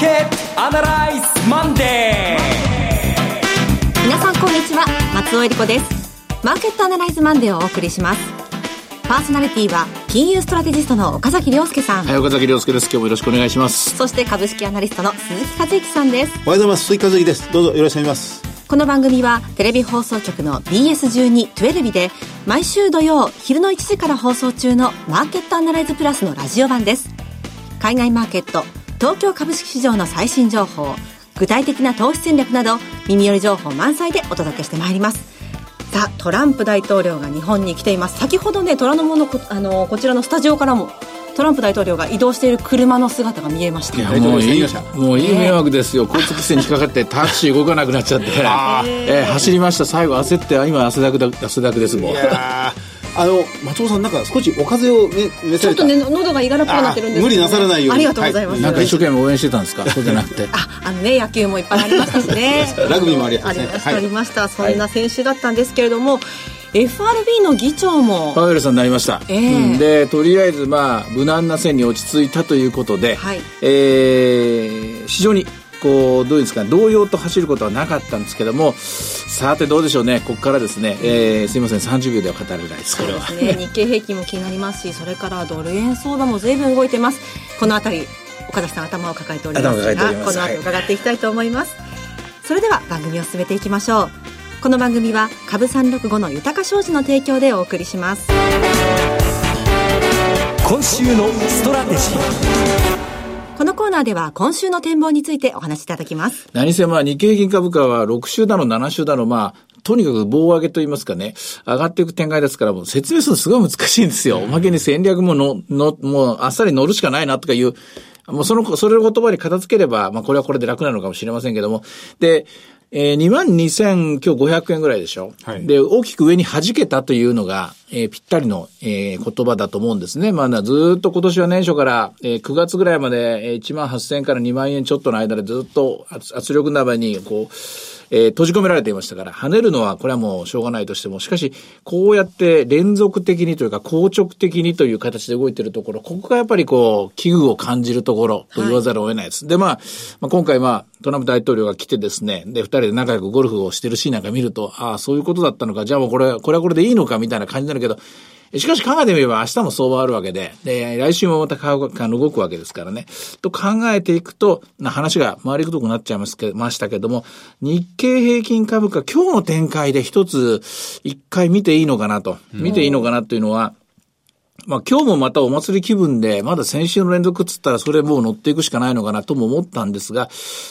ケットアナライズマンデー皆さんこんにちは。松尾恵理子です。マーケットアナライズマンデーをお送りします。パーソナリティは金融ストラテジストの岡崎亮介さん、はい、岡崎亮介です。今日もよろしくお願いします。そして株式アナリストの鈴木和之さんです。おはようございます。鈴木和之ですどうぞよろしくお願いします。この番組はテレビ放送局の BS12-12 で毎週土曜昼の1時から放送中のマーケットアナライズプラスのラジオ版です。海外マーケット東京株式市場の最新情報具体的な投資戦略など耳寄り情報満載でお届けしてまいります。さあトランプ大統領が日本に来ています。先ほどね虎ノ門のこあのこちらのスタジオからもトランプ大統領が移動している車の姿が見えました。いやもういいもういい迷惑ですよ、交通規制に引っかかってタクシー動かなくなっちゃって、えー、走りました。最後焦って今汗だくだ汗だくですもうあの松尾さんなんか少しお風邪をね召された？ちょっとね喉がいがらっぽくなってるんです無理なさらないように。ありがとうございます、はい、なんか一生懸命応援してたんですか？そうじゃなくてあ あのね野球もいっぱいありましたしね。ラグビーもありました、ね、ありました、はい、ありました。そんな選手だったんですけれども、はい FRB の議長も。パウエルさんになりました、えー、でとりあえずまあ無難な線に落ち着いたということで、はい、えー、非常にこうどうですか同様と走ることはなかったんですけどもさてどうでしょうね。ここからですね、えー、すいません。30秒では語れないです。これは、ね、日経平均も気になりますしそれからドル円相場も随分動いてます。この辺り岡崎さん頭を抱えておりますがこの後伺っていきたいと思います、はい、それでは番組を進めていきましょう。この番組は株365の豊か商事の提供でお送りします。今週のストラテジーこのコーナーでは今週の展望についてお話しいただきます。何せまあ日経平均株価は6週だの7週だのまあとにかく棒上げと言いますかね、上がっていく展開ですから、もう説明するのすごい難しいんですよ。おまけに戦略もの、の、もうあっさり乗るしかないなとかいう、もうその、それを言葉に片付ければ、まあこれはこれで楽なのかもしれませんけども。で、えー、2万2000、今日500円ぐらいでしょ。はい、で、大きく上に弾けたというのが、えー、ぴったりの、えー、言葉だと思うんですね。まあ、ずっと今年は年初から、えー、9月ぐらいまで、えー、1万8000円から2万円ちょっとの間でずっと圧力鍋に、こう、えー、閉じ込められていましたから、跳ねるのはこれはもうしょうがないとしても、しかし、こうやって連続的にというか、硬直的にという形で動いているところ、ここがやっぱりこう、危惧を感じるところと言わざるを得ないです。はい、で、まあ、まあ、今回まあ、トランプ大統領が来てですね、で、二人で仲良くゴルフをしてるシーンなんか見ると、ああ、そういうことだったのか、じゃあもうこれ、これはこれでいいのかみたいな感じになるけど、しかし考えてみれば明日も相場あるわけで、で、来週もまた買う、あの、動くわけですからね。と考えていくと、な話が回りくどくなっちゃいますけましたけども、日経平均株価、今日の展開で一つ、一回見ていいのかなと。見ていいのかなというのは、まあ今日もまたお祭り気分で、まだ先週の連続っつったらそれもう乗っていくしかないのかなとも思ったんですが、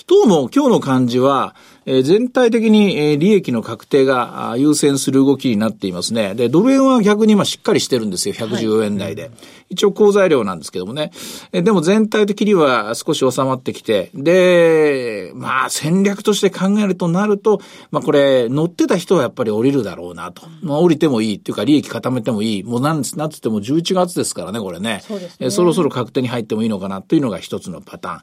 どうも今日の感じは、えー、全体的に、えー、利益の確定が優先する動きになっていますね。で、ドル円は逆に今しっかりしてるんですよ。114円台で。はい、一応好材料なんですけどもね。えー、でも全体的には少し収まってきて、で、まあ戦略として考えるとなると、まあこれ乗ってた人はやっぱり降りるだろうなと。まあ降りてもいいっていうか利益固めてもいい。もうなんつっても11月ですからね、これね。そうですね。えー、そろそろ確定に入ってもいいのかなというのが一つのパターン。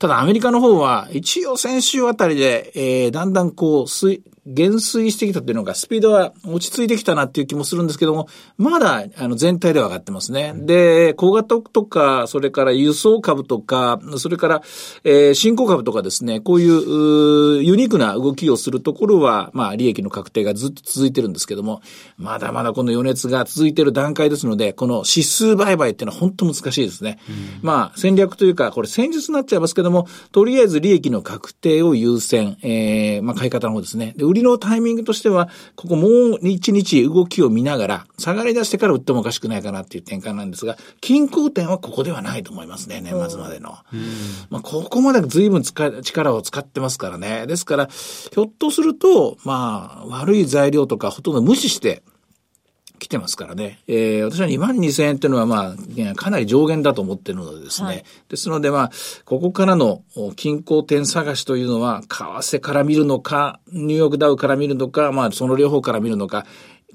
ただアメリカの方は一応先週あたりで、えー、だんだんこう、水、減衰してきたっていうのが、スピードは落ち着いてきたなっていう気もするんですけども、まだ、あの、全体では上がってますね。で、小型とか、それから輸送株とか、それから、えー、新興株とかですね、こういう、ユニークな動きをするところは、まあ、利益の確定がずっと続いてるんですけども、まだまだこの余熱が続いている段階ですので、この指数売買っていうのは本当難しいですね。うん、まあ、戦略というか、これ戦術になっちゃいますけども、とりあえず利益の確定を優先、えー、まあ、買い方の方ですね。で売りのタイミングとしては、ここもう一日動きを見ながら、下がり出してから売ってもおかしくないかなっていう展開なんですが、均衡点はここではないと思いますね、年末までの。まあ、ここまで随分力を使ってますからね。ですから、ひょっとすると、まあ、悪い材料とかほとんど無視して、来てますからね。えー、私は2万2000円っていうのはまあ、かなり上限だと思ってるのでですね。はい、ですのでまあ、ここからの均衡点探しというのは、為替から見るのか、ニューヨークダウから見るのか、まあ、その両方から見るのか、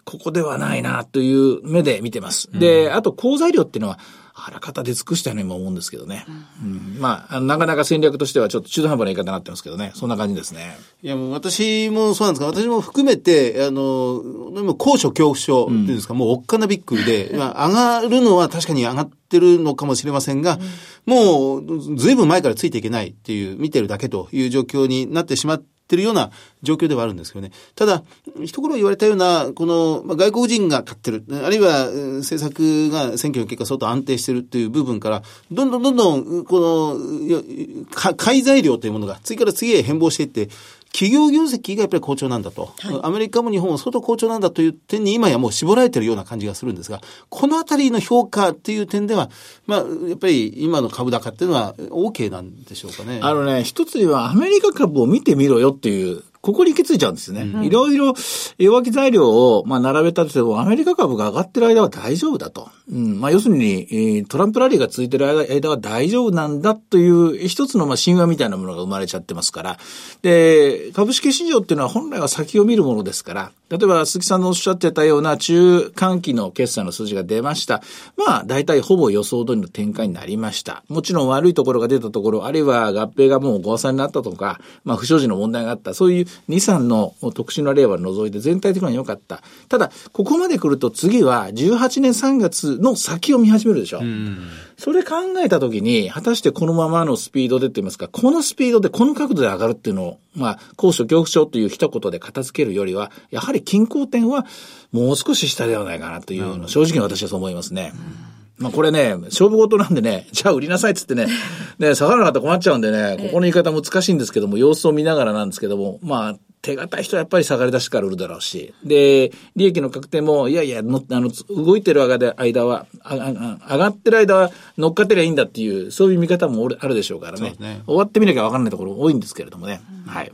ここではないなという目で見てます。で、あと、好材料っていうのは、あらかた出尽くしたようにも思うんですけどね。うんまあ、あのなかなか戦略としてはちょっと中途半端な言い方になってますけどね。そんな感じですね。いや、もう私もそうなんですが、私も含めて、あの、でも高所恐怖症っていうんですか、もうおっかなびっくりで、まあ、上がるのは確かに上がってるのかもしれませんが、もう、ずいぶん前からついていけないっていう、見てるだけという状況になってしまっててるような状況ではあるんですけどね。ただ、一頃言われたような、この、ま、外国人が勝ってる、あるいは、政策が選挙の結果相当安定してるっていう部分から、どんどんどんどん、この、か買い材料というものが次から次へ変貌していって、企業業績がやっぱり好調なんだと、アメリカも日本も相当好調なんだという点に今やもう絞られてるような感じがするんですが、このあたりの評価っていう点では、まあ、やっぱり今の株高っていうのは OK なんでしょうかね。あのね、一つにはアメリカ株を見てみろよっていう、ここに行き着いちゃうんですよね。いろいろ弱気材料を、まあ、並べたとしても、アメリカ株が上がってる間は大丈夫だと。うん。まあ、要するに、えートランプラリーが続いてる間間は大丈夫なんだという、一つのまあ神話みたいなものが生まれちゃってますから。で、株式市場っていうのは本来は先を見るものですから、例えば鈴木さんのおっしゃってたような中間期の決算の数字が出ました。まあ、大体ほぼ予想通りの展開になりました。もちろん悪いところが出たところ、あるいは合併がもう誤差になったとか、まあ、不祥事の問題があった、そういう2、3の特殊な例は除いて全体的には良かった。ただ、ここまで来ると次は18年3月の先を見始めるでしょ。それ考えたときに、果たしてこのままのスピードでって言いますか、このスピードでこの角度で上がるっていうのを、まあ、高所恐怖症という一言で片付けるよりは、やはり均衡点はもう少し下ではないかなというの、正直に私はそう思いますね。まあこれね、勝負事なんでね、じゃあ売りなさいっつってね、ね、下がらなかったら困っちゃうんでね、ここの言い方難しいんですけども、様子を見ながらなんですけども、まあ、手堅い人はやっぱり下がり出しから売るだろうし、で、利益の確定も、いやいや、のあの、動いてる間は、ああ上がってる間は乗っかってりゃいいんだっていう、そういう見方もあるでしょうからね。そうですね終わってみなきゃ分かんないところ多いんですけれどもね。はい。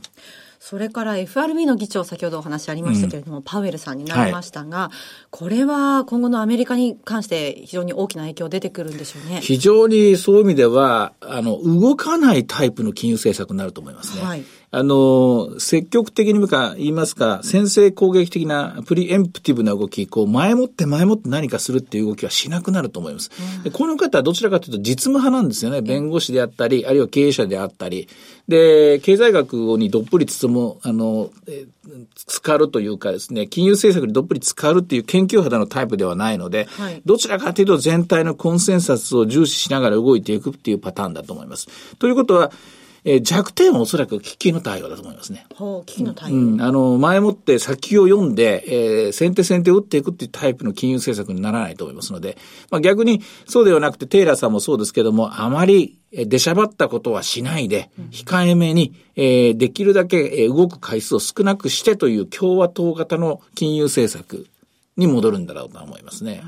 それから FRB の議長、先ほどお話ありましたけれども、パウエルさんになりましたが、これは今後のアメリカに関して非常に大きな影響出てくるんでしょうね。非常にそういう意味では、あの、動かないタイプの金融政策になると思いますね。はいあの、積極的にか言いますか、先制攻撃的なプリエンプティブな動き、こう、前もって前もって何かするっていう動きはしなくなると思います。でこの方はどちらかというと実務派なんですよね。弁護士であったり、あるいは経営者であったり。で、経済学にどっぷり包む、あの、えー浸かるというかですね、金融政策にどっぷり浸かるっていう研究肌のタイプではないので、はいどちらかというと全体のコンセンサスを重視しながら動いていくっていうパターンだと思います。ということは、えー弱点はおそらく危機の対応だと思いますね。ほう、危機の対応。うん、あの、前もって先を読んで、えー先手先手を打っていくっていうタイプの金融政策にならないと思いますので、まあ逆にそうではなくて、テイラーさんもそうですけども、あまりえー出しゃばったことはしないで、控えめに、えーできるだけえー動く回数を少なくしてという共和党型の金融政策に戻るんだろうと思いますね。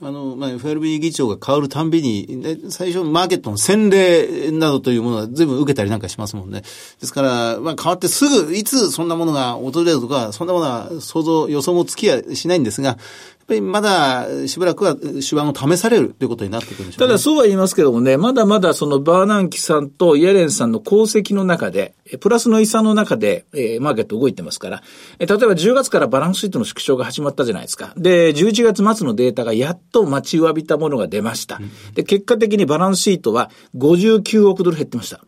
あの、まあ、FRB 議長が変わるたんびに、最初マーケットの洗礼などというものは随分受けたりなんかしますもんね。ですから、まあ、変わってすぐ、いつそんなものが訪れるとか、そんなものは想像、予想もつきやしないんですが、ぱりまだしばらくは手腕を試されるということになってくるんでしょうね。ただそうは言いますけどもね、まだまだそのバーナンキさんとイエレンさんの功績の中で、えプラスの遺産の中で、えーマーケット動いてますから、え例えば10月からバランスシートの縮小が始まったじゃないですか。で、11月末のデータがやっと待ちわびたものが出ました。で、結果的にバランスシートは59億ドル減ってました。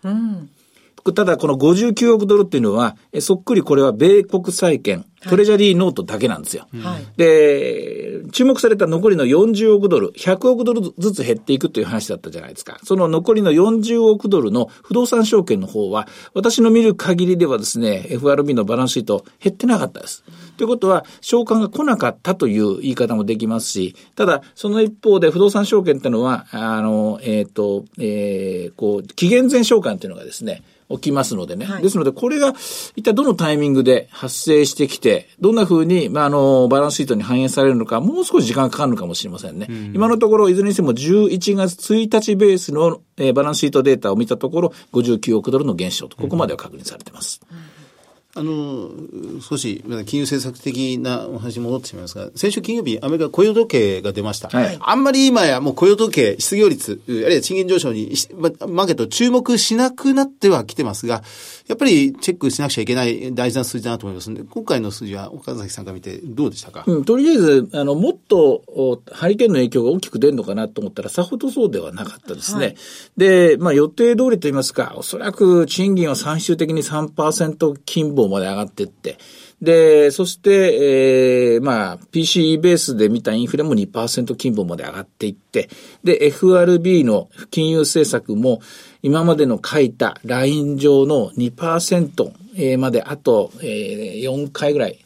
ただこの59億ドルっていうのは、えそっくりこれは米国債券、トレジャリーノートだけなんですよ。はいで、注目された残りの40億ドル、100億ドルずつ減っていくという話だったじゃないですか。その残りの40億ドルの不動産証券の方は、私の見る限りではですね、FRB のバランスシート減ってなかったです。ということは、償還が来なかったという言い方もできますし、ただ、その一方で不動産証券っていうのは、あの、えっ、と、えーこう、期限前償還っていうのがですね、起きますのでね。はいですので、これが一体どのタイミングで発生してきて、どんな風に、まあ、あの、バランスシートに反映されるのか、もう少し時間がかかるのかもしれませんね。今のところ、いずれにしても11月1日ベースの、えーバランスシートデータを見たところ、59億ドルの減少と、ここまでは確認されてます。あの、少し、金融政策的なお話に戻ってしまいますが、先週金曜日、アメリカ雇用統計が出ました。はいあんまり今やもう雇用統計、失業率、あるいは賃金上昇に、マーケット注目しなくなってはきてますが、やっぱりチェックしなくちゃいけない大事な数字だなと思いますので、今回の数字は岡崎さんから見てどうでしたか、うん、とりあえず、あの、もっと、おハリケーンの影響が大きく出るのかなと思ったら、さほどそうではなかったですね。で、まあ、予定通りと言いますか、おそらく賃金は最終的に3%金棒まで上がっていって、で、そして、えー、まあ、PCE ベースで見たインフレも2%金棒まで上がっていって、で、FRB の金融政策も、今までの書いたライン上の2%えーまであと、えー4回ぐらい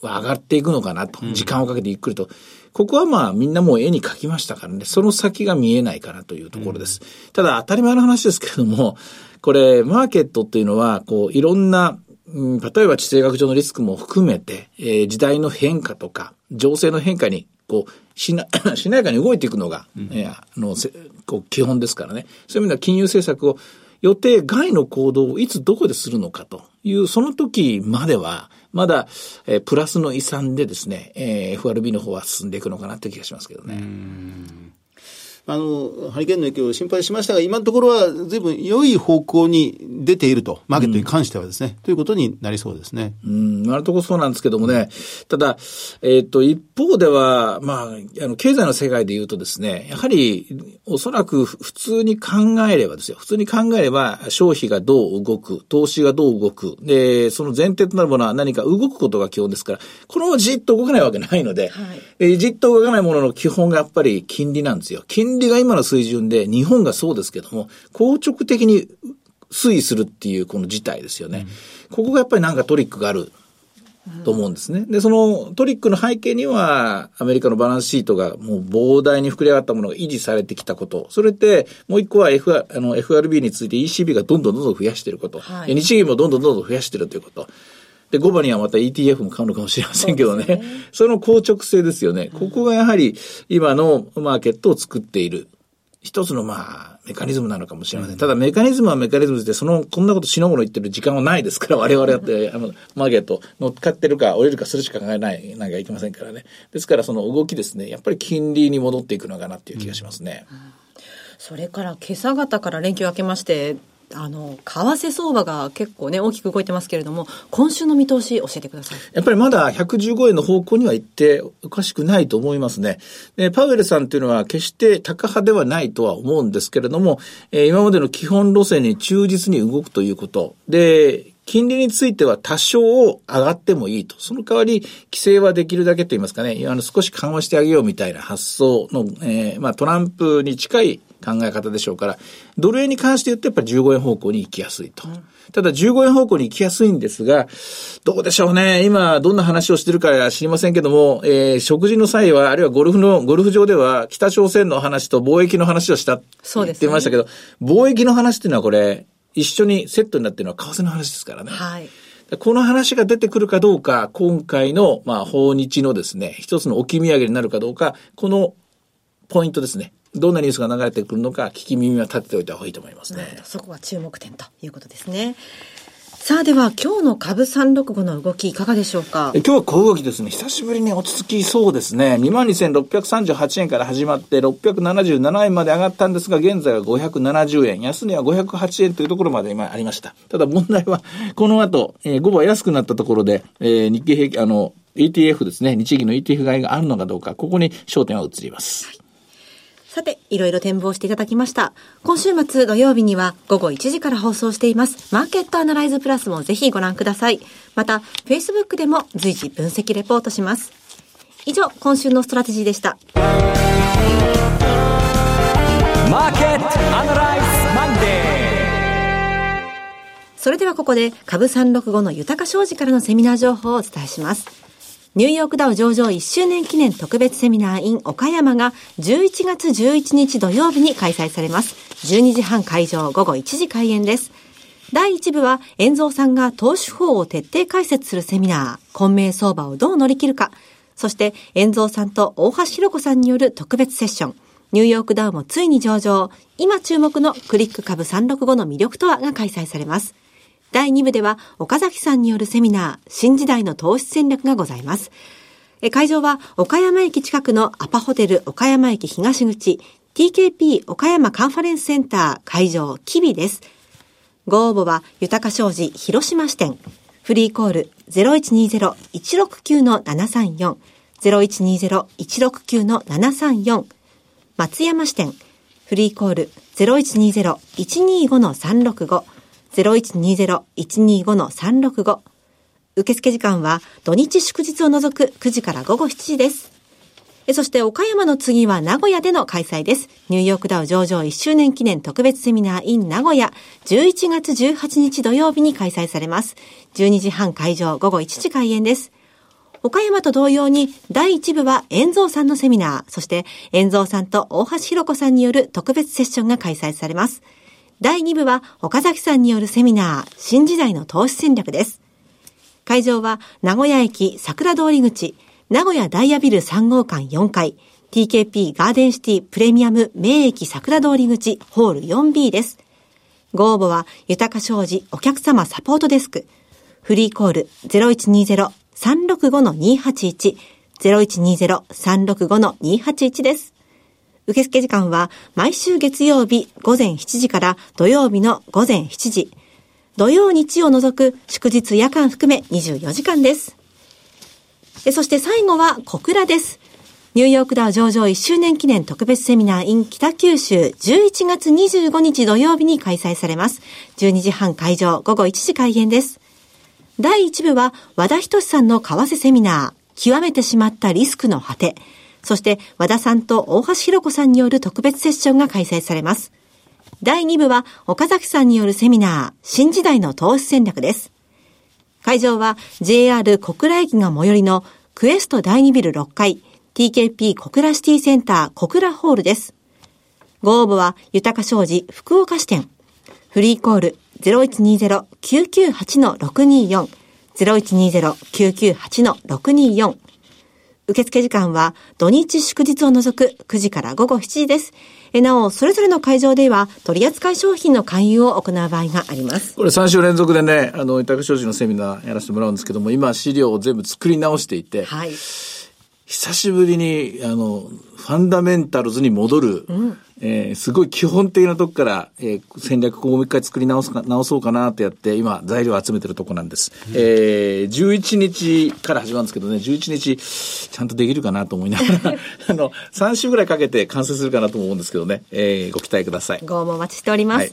は上がっていくのかなと。時間をかけてゆっくりと。ここはまあみんなもう絵に描きましたからね。その先が見えないかなというところです。ただ当たり前の話ですけれども、これマーケットっていうのは、こういろんな、うん例えば地政学上のリスクも含めて、えー時代の変化とか、情勢の変化に、こう、しな、しなやかに動いていくのが、えーあの、せこう、基本ですからね。そういう意味では金融政策を予定外の行動をいつどこでするのかという、その時までは、まだ、えープラスの遺産でですね、えー FRB の方は進んでいくのかなという気がしますけどね。あの、ハリケーンの影響を心配しましたが、今のところは随分良い方向に出ていると、マーケットに関してはですね、ということになりそうですね。うん、今のところそうなんですけどもね、ただ、えっ、と、一方では、まあ、あの、経済の世界で言うとですね、やはり、おそらく普通に考えればですよ、普通に考えれば、消費がどう動く、投資がどう動く、で、その前提となるものは何か動くことが基本ですから、このままじっと動かないわけないので、でじっと動かないものの基本がやっぱり金利なんですよ。金利が今の水準で、日本がそうですけども、硬直的に推移するっていうこの事態ですよね。ここがやっぱりなんかトリックがあると思うんですね。で、そのトリックの背景には、アメリカのバランスシートがもう膨大に膨れ上がったものが維持されてきたこと。それって、もう一個は F、あの FRB について ECB がどんどんどんどん増やしていること。はいで日銀もどんどんどんどん増やしているということ。で、5番にはまた ETF も買うのかもしれませんけどね。その硬直性ですよね。ここがやはり今のマーケットを作っている。一つのまあ、メカニズムなのかもしれません。ただメカニズムはメカニズムで、その、こんなことしのごの言ってる時間はないですから、我々だって、あの、マーケット乗っかってるか降りるかするしか考えない、なんかいけませんからね。ですからその動きですね、やっぱり金利に戻っていくのかなっていう気がしますね。それから今朝方から連休明けまして、あの、為替相場が結構ね、大きく動いてますけれども、今週の見通し教えてください。やっぱりまだ115円の方向には行っておかしくないと思いますね。で、パウエルさんっていうのは決して高派ではないとは思うんですけれども、えー今までの基本路線に忠実に動くということ。で、金利については多少上がってもいいと。その代わり、規制はできるだけと言いますかね、あの、少し緩和してあげようみたいな発想の、えーまあ、トランプに近い考え方でしょうから、ドル円に関して言うとやっぱり15円方向に行きやすいと。ただ15円方向に行きやすいんですが、どうでしょうね。今、どんな話をしてるか知りませんけども、えー食事の際は、あるいはゴルフの、ゴルフ場では、北朝鮮の話と貿易の話をした、そうですね言ってましたけど、貿易の話っていうのはこれ、一緒にセットになってるのは為替の話ですからね。はい。この話が出てくるかどうか、今回の、まあ、訪日のですね、一つの置き土産になるかどうか、このポイントですね。どんなニュースが流れてくるのか、聞き耳は立てておいた方がいいと思いますね。そこが注目点ということですね。さあでは今日の株365の動きいかがでしょうか？え今日は小動きですね。久しぶりに落ち着きそうですね。22,638円から始まって677円まで上がったんですが、現在は570円。安値は508円というところまで今ありました。ただ問題は、この後、えー、5番安くなったところで、えー日経平均、あの、ETF ですね。日銀の ETF 買いがあるのかどうか、ここに焦点は移ります。さて、いろいろ展望していただきました。今週末土曜日には午後1時から放送しています。マーケットアナライズプラスもぜひご覧ください。また、Facebook でも随時分析レポートします。以上、今週のストラテジーでした。マーケットアナライズマンデそれではここで株365の豊か商事からのセミナー情報をお伝えします。ニューヨークダウ上場1周年記念特別セミナー in 岡山が11月11日土曜日に開催されます。12時半会場午後1時開演です。第1部は、遠蔵さんが投資法を徹底解説するセミナー、混迷相場をどう乗り切るか。そして、遠蔵さんと大橋弘子さんによる特別セッション。ニューヨークダウもついに上場。今注目のクリック株365の魅力とはが開催されます。第2部では岡崎さんによるセミナー、新時代の投資戦略がございます。会場は岡山駅近くのアパホテル岡山駅東口 TKP 岡山カンファレンスセンター会場キビです。ご応募は豊か商事広島支店。フリーコール0120-169-734 0120-169-734松山支店。フリーコール0120-125-365 0120-125-365受付時間は土日祝日を除く9時から午後7時です。そして岡山の次は名古屋での開催です。ニューヨークダウ上場1周年記念特別セミナー in 名古屋11月18日土曜日に開催されます。12時半会場午後1時開演です。岡山と同様に第1部は遠蔵さんのセミナー、そして遠蔵さんと大橋弘子さんによる特別セッションが開催されます。第2部は岡崎さんによるセミナー、新時代の投資戦略です。会場は名古屋駅桜通り口、名古屋ダイヤビル3号館4階、TKP ガーデンシティプレミアム名駅桜通り口ホール 4B です。ご応募は豊か商事お客様サポートデスク、フリーコール0120-365-281、0120-365-281です。受付時間は毎週月曜日午前7時から土曜日の午前7時、土曜日を除く祝日夜間含め24時間です。そして最後は小倉です。ニューヨークダウ上場1周年記念特別セミナー in 北九州11月25日土曜日に開催されます。12時半会場午後1時開演です。第1部は和田仁さんの為替セミナー、極めてしまったリスクの果て、そして和田さんと大橋弘子さんによる特別セッションが開催されます。第2部は岡崎さんによるセミナー、新時代の投資戦略です。会場は JR 小倉駅が最寄りのクエスト第2ビル6階 TKP 小倉シティセンター小倉ホールです。ご応募は豊か商事福岡支店。フリーコール0120-998-624 0120-998-624受付時間は土日祝日を除く9時から午後7時です。えなお、それぞれの会場では取扱い商品の勧誘を行う場合があります。これ3週連続でね、あの、委託商事のセミナーやらせてもらうんですけども、今資料を全部作り直していて、はい。久しぶりに、あの、ファンダメンタルズに戻る、えーすごい基本的なとこから、えー戦略をもう一回作り直すか、直そうかなってやって、今、材料を集めてるとこなんです。えー11日から始まるんですけどね、11日、ちゃんとできるかなと思いながら、あの、3週ぐらいかけて完成するかなと思うんですけどね、えーご期待ください。ご応募お待ちしております。はい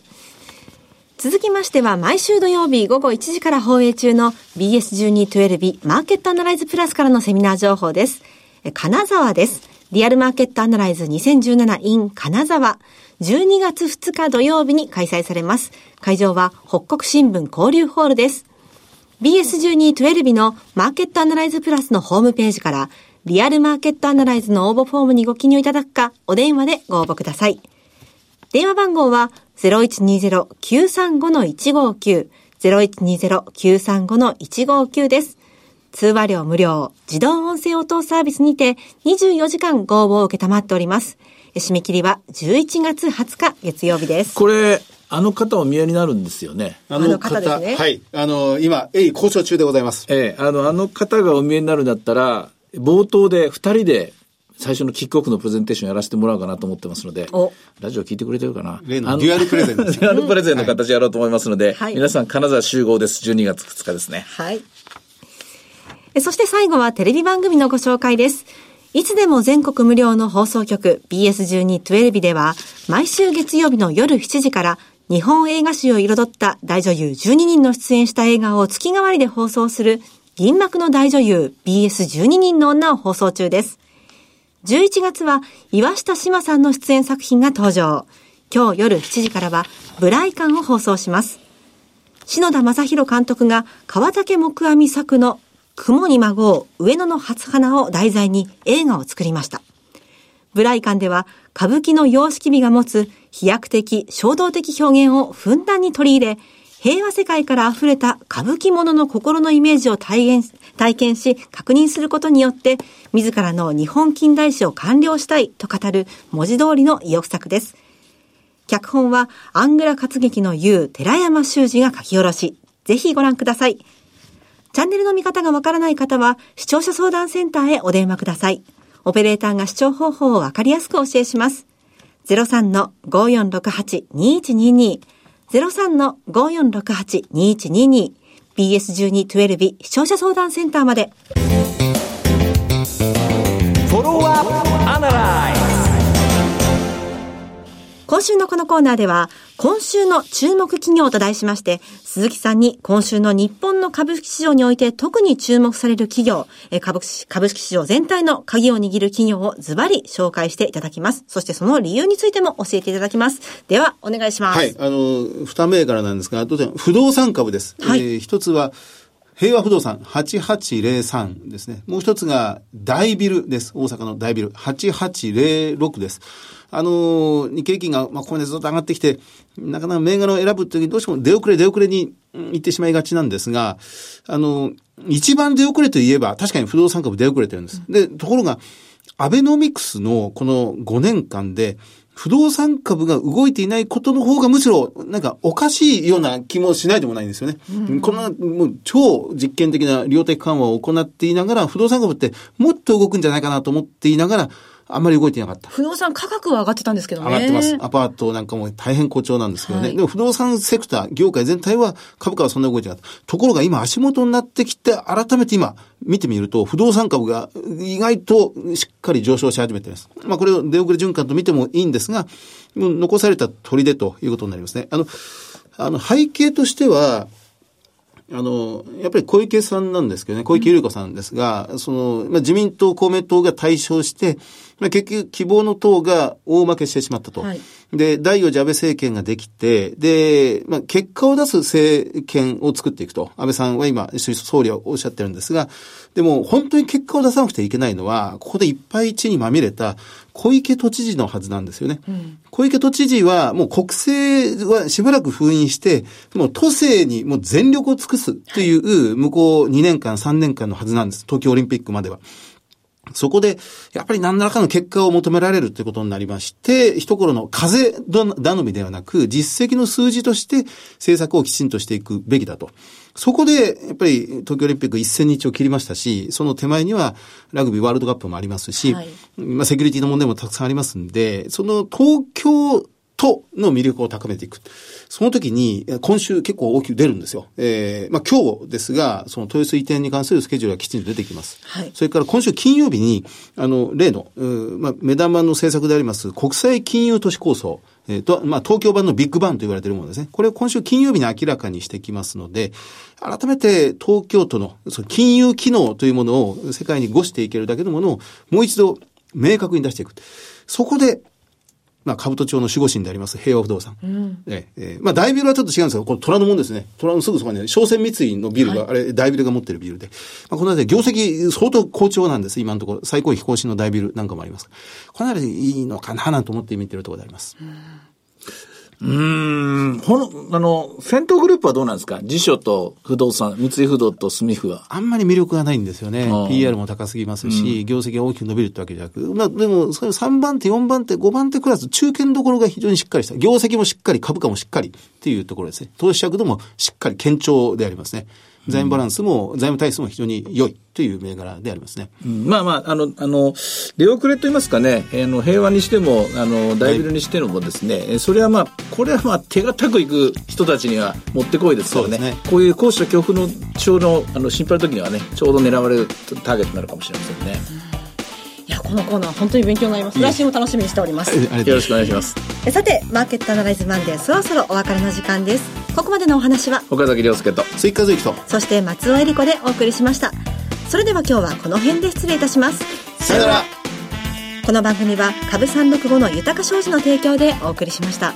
続きましては、毎週土曜日午後1時から放映中の BS1212 マーケットアナライズプラスからのセミナー情報です。え金沢です。リアルマーケットアナライズ 2017in 金沢。12月2日土曜日に開催されます。会場は北国新聞交流ホールです。BS1212 のマーケットアナライズプラスのホームページから、リアルマーケットアナライズの応募フォームにご記入いただくか、お電話でご応募ください。電話番号は0120-935-159、0120-935-159です。通話料無料、自動音声応答サービスにて24時間ご応募を受けたまっております。締め切りは11月20日月曜日です。これ、あの方お見えになるんですよね。ああの方ですねはい。あの、今、鋭意交渉中でございます。ええあの、あの方がお見えになるんだったら、冒頭で二人で最初のキックオフのプレゼンテーションやらせてもらおうかなと思ってますのでお、ラジオ聞いてくれてるかな？例のデュアルプレゼンデュアルプレゼンの形やろうと思いますので、はい皆さん金沢集合です。12月2日ですね。はい。そして最後はテレビ番組のご紹介です。いつでも全国無料の放送局 BS1212 では、毎週月曜日の夜7時から日本映画史を彩った大女優12人の出演した映画を月替わりで放送する銀幕の大女優 BS12 人の女を放送中です。11月は岩下志麻さんの出演作品が登場。今日夜7時からはブライカンを放送します。篠田正宏監督が川竹木阿弥作の雲に孫う上野の初花を題材に映画を作りました。ブライカンでは歌舞伎の様式美が持つ飛躍的、衝動的表現をふんだんに取り入れ、平和世界から溢れた歌舞伎者の心のイメージを体現体験し、確認することによって、自らの日本近代史を完了したいと語る文字通りの意欲作です。脚本はアングラ活劇の優寺山修司が書き下ろし、ぜひご覧ください。チャンネルの見方がわからない方は、視聴者相談センターへお電話ください。オペレーターが視聴方法をわかりやすくお教えします。03-5468-2122 03-5468-2122 BS12-12 視聴者相談センターまで。フォロワーアップアナライ今週のこのコーナーでは、今週の注目企業と題しまして、鈴木さんに今週の日本の株式市場において特に注目される企業、え株式株式市場全体の鍵を握る企業をズバリ紹介していただきます。そしてその理由についても教えていただきます。では、お願いします。はい。あの、二銘柄なんですが、当然、不動産株です。はいえー一つは、平和不動産8803ですね。もう一つが大ビルです。大阪の大ビル8806です。あのー日経金が、まあ、ここまでずっと上がってきて、なかなか銘柄を選ぶときにどうしても出遅れ出遅れに行ってしまいがちなんですが、あの一番出遅れといえば、確かに不動産株出遅れてるんです。で、ところが、アベノミクスのこの5年間で、不動産株が動いていないことの方がむしろなんかおかしいような気もしないでもないんですよね。こんなもう超実験的な量的緩和を行っていながら不動産株ってもっと動くんじゃないかなと思っていながらあんまり動いていなかった。不動産価格は上がってたんですけどね。上がってます。アパートなんかも大変好調なんですけどね。はいでも不動産セクター、業界全体は株価はそんな動いてなかった。ところが今足元になってきて、改めて今見てみると、不動産株が意外としっかり上昇し始めています。まあこれを出遅れ循環と見てもいいんですが、もう残された砦ということになりますね。あの、あの背景としては、あの、やっぱり小池さんなんですけどね、小池百合子さんですが、その、まあ、自民党、公明党が対象して、まあ、結局希望の党が大負けしてしまったと。はいで、第4次安倍政権ができて、で、まあ、結果を出す政権を作っていくと。安倍さんは今、総理はおっしゃってるんですが、でも本当に結果を出さなくてはいけないのは、ここでいっぱい地にまみれた小池都知事のはずなんですよね。小池都知事はもう国政はしばらく封印して、もう都政にもう全力を尽くすという向こう2年間、3年間のはずなんです。東京オリンピックまでは。そこで、やっぱり何らかの結果を求められるということになりまして、一頃の風頼みではなく、実績の数字として政策をきちんとしていくべきだと。そこで、やっぱり東京オリンピック1000日を切りましたし、その手前にはラグビーワールドカップもありますし、はいまあセキュリティの問題もたくさんありますんで、その東京都の魅力を高めていく。その時に、え今週結構大きく出るんですよ。えー、まあ今日ですが、その豊洲移転に関するスケジュールがきちんと出てきます。はいそれから今週金曜日に、あの、例の、まあ、目玉の政策であります、国際金融都市構想、えーと、まあ、東京版のビッグバンと言われているものですね。これを今週金曜日に明らかにしてきますので、改めて東京都のその金融機能というものを世界に誤していけるだけのものをもう一度明確に出していく。そこで、まあ、兜町の守護神であります平和不動産。ええええまあ、大ビルはちょっと違うんですよ。これ虎のもんですね。虎のすぐそばにね、商船三井のビルが、あれ、大ビルが持ってるビルで。まあ、この辺り業績相当好調なんです。今のところ。最高位非更新の大ビルなんかもあります。この辺りいいのかななんて思って見てるところであります。うーん、ほの、あの、戦闘グループはどうなんですか？辞書と不動産、三井不動と住フは。あんまり魅力がないんですよね。PR も高すぎますし、業績が大きく伸びるってわけじゃなく。まあ、でも、それ3番手、4番手、5番手クラス、中堅どころが非常にしっかりした。業績もしっかり、株価もしっかりっていうところですね。投資尺度もしっかり堅調でありますね。財務バランスも、財務体質も非常に良いという銘柄でありますね。うんまあまあ、あの、あの、出遅れと言いますかね、あの、平和にしても、あの、大ビルにしてもですね、えそれはまあ、これはまあ、手堅くいく人たちにはもってこいですからね。ねこういう高所恐怖の症の、あの、心配の時にはね、ちょうど狙われるターゲットになるかもしれませんね。このコーナー本当に勉強になります。来週も楽しみにしております。よろしくお願いします。えさて、マーケットアナライズマンデー、そろそろお別れの時間です。ここまでのお話は、岡崎亮介と。追加税期と。そして松尾恵理子でお送りしました。それでは今日はこの辺で失礼いたします。さよなら。この番組は株365の豊か商事の提供でお送りしました。